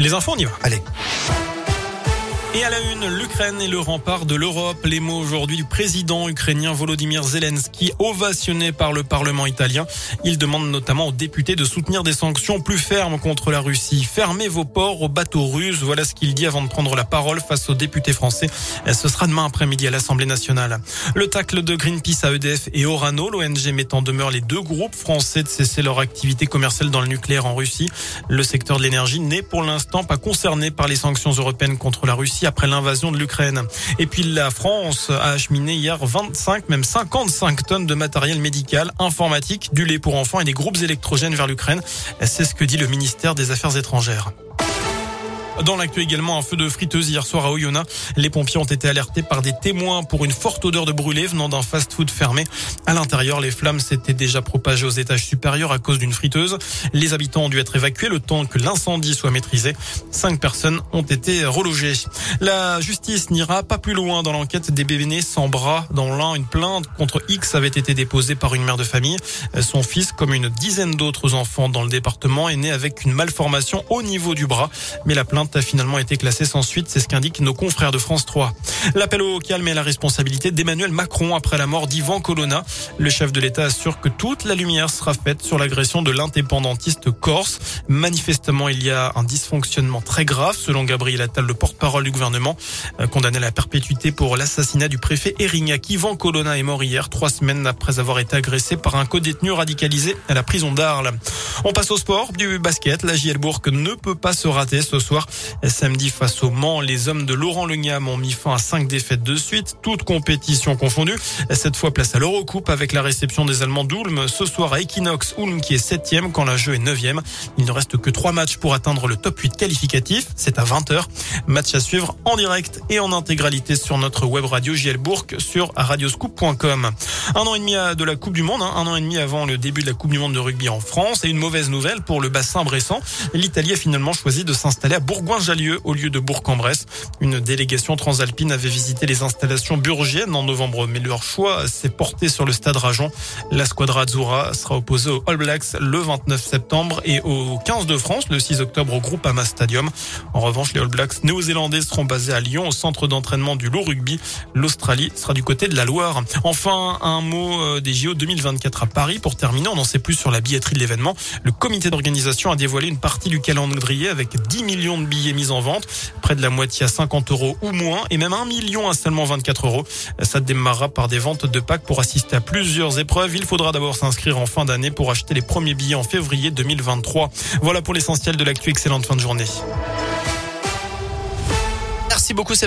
Les infos, on y va. Allez. Et à la une, l'Ukraine et le rempart de l'Europe. Les mots aujourd'hui du président ukrainien Volodymyr Zelensky, ovationné par le Parlement italien. Il demande notamment aux députés de soutenir des sanctions plus fermes contre la Russie. Fermez vos ports aux bateaux russes. Voilà ce qu'il dit avant de prendre la parole face aux députés français. Ce sera demain après-midi à l'Assemblée nationale. Le tacle de Greenpeace à EDF et Orano, l'ONG met en demeure les deux groupes français de cesser leur activité commerciale dans le nucléaire en Russie. Le secteur de l'énergie n'est pour l'instant pas concerné par les sanctions européennes contre la Russie après l'invasion de l'Ukraine. Et puis la France a acheminé hier 25, même 55 tonnes de matériel médical, informatique, du lait pour enfants et des groupes électrogènes vers l'Ukraine. C'est ce que dit le ministère des Affaires étrangères. Dans l'actu également, un feu de friteuse hier soir à Oyonnax. Les pompiers ont été alertés par des témoins pour une forte odeur de brûlé venant d'un fast-food fermé. À l'intérieur, les flammes s'étaient déjà propagées aux étages supérieurs à cause d'une friteuse. Les habitants ont dû être évacués le temps que l'incendie soit maîtrisé. Cinq personnes ont été relogées. La justice n'ira pas plus loin dans l'enquête des bébés nés sans bras. Dans l'un, une plainte contre X avait été déposée par une mère de famille. Son fils, comme une dizaine d'autres enfants dans le département, est né avec une malformation au niveau du bras. Mais la plainte a finalement été classée sans suite, c'est ce qu'indiquent nos confrères de France 3. L'appel au calme et la responsabilité d'Emmanuel Macron après la mort d'Ivan Colonna. Le chef de l'État assure que toute la lumière sera faite sur l'agression de l'indépendantiste corse. Manifestement, il y a un dysfonctionnement très grave, selon Gabriel Attal, le porte-parole du gouvernement, euh, condamné à la perpétuité pour l'assassinat du préfet Erignac. Ivan Colonna est mort hier, trois semaines après avoir été agressé par un co-détenu radicalisé à la prison d'Arles. On passe au sport, du basket. La JL Bourg ne peut pas se rater ce soir. Samedi face au Mans, les hommes de Laurent Legnam ont mis fin à cinq défaites de suite, toutes compétitions confondues. Cette fois, place à l'Eurocoupe avec la réception des Allemands d'Ulm. Ce soir à Equinox, Ulm qui est septième quand la jeu est neuvième. Il ne reste que trois matchs pour atteindre le top 8 qualificatif. C'est à 20h. Match à suivre en direct et en intégralité sur notre web radio JL Bourg sur radioscoop.com. Un an et demi de la Coupe du Monde, hein. un an et demi avant le début de la Coupe du Monde de rugby en France et une mauvaise nouvelle pour le bassin bressant. L'Italie a finalement choisi de s'installer à Bourgoin-Jallieu au lieu de Bourg-en-Bresse. Une délégation transalpine avait visité les installations burgiennes en novembre, mais leur choix s'est porté sur le stade Rajon. La squadra Azzurra sera opposée aux All Blacks le 29 septembre et au 15 de France le 6 octobre au Groupama Stadium. En revanche, les All Blacks néo-zélandais seront basés à Lyon au centre d'entraînement du Loup Rugby. L'Australie sera du côté de la Loire. Enfin, un mot euh, des JO 2024 à Paris. Pour terminer, on en sait plus sur la billetterie de l'événement. Le comité d'organisation a dévoilé une partie du calendrier avec 10 millions de billets mis en vente, près de la moitié à 50 euros ou moins, et même un million à seulement 24 euros. Ça démarrera par des ventes de packs pour assister à plusieurs épreuves. Il faudra d'abord s'inscrire en fin d'année pour acheter les premiers billets en février 2023. Voilà pour l'essentiel de l'actu. Excellente fin de journée. Merci beaucoup.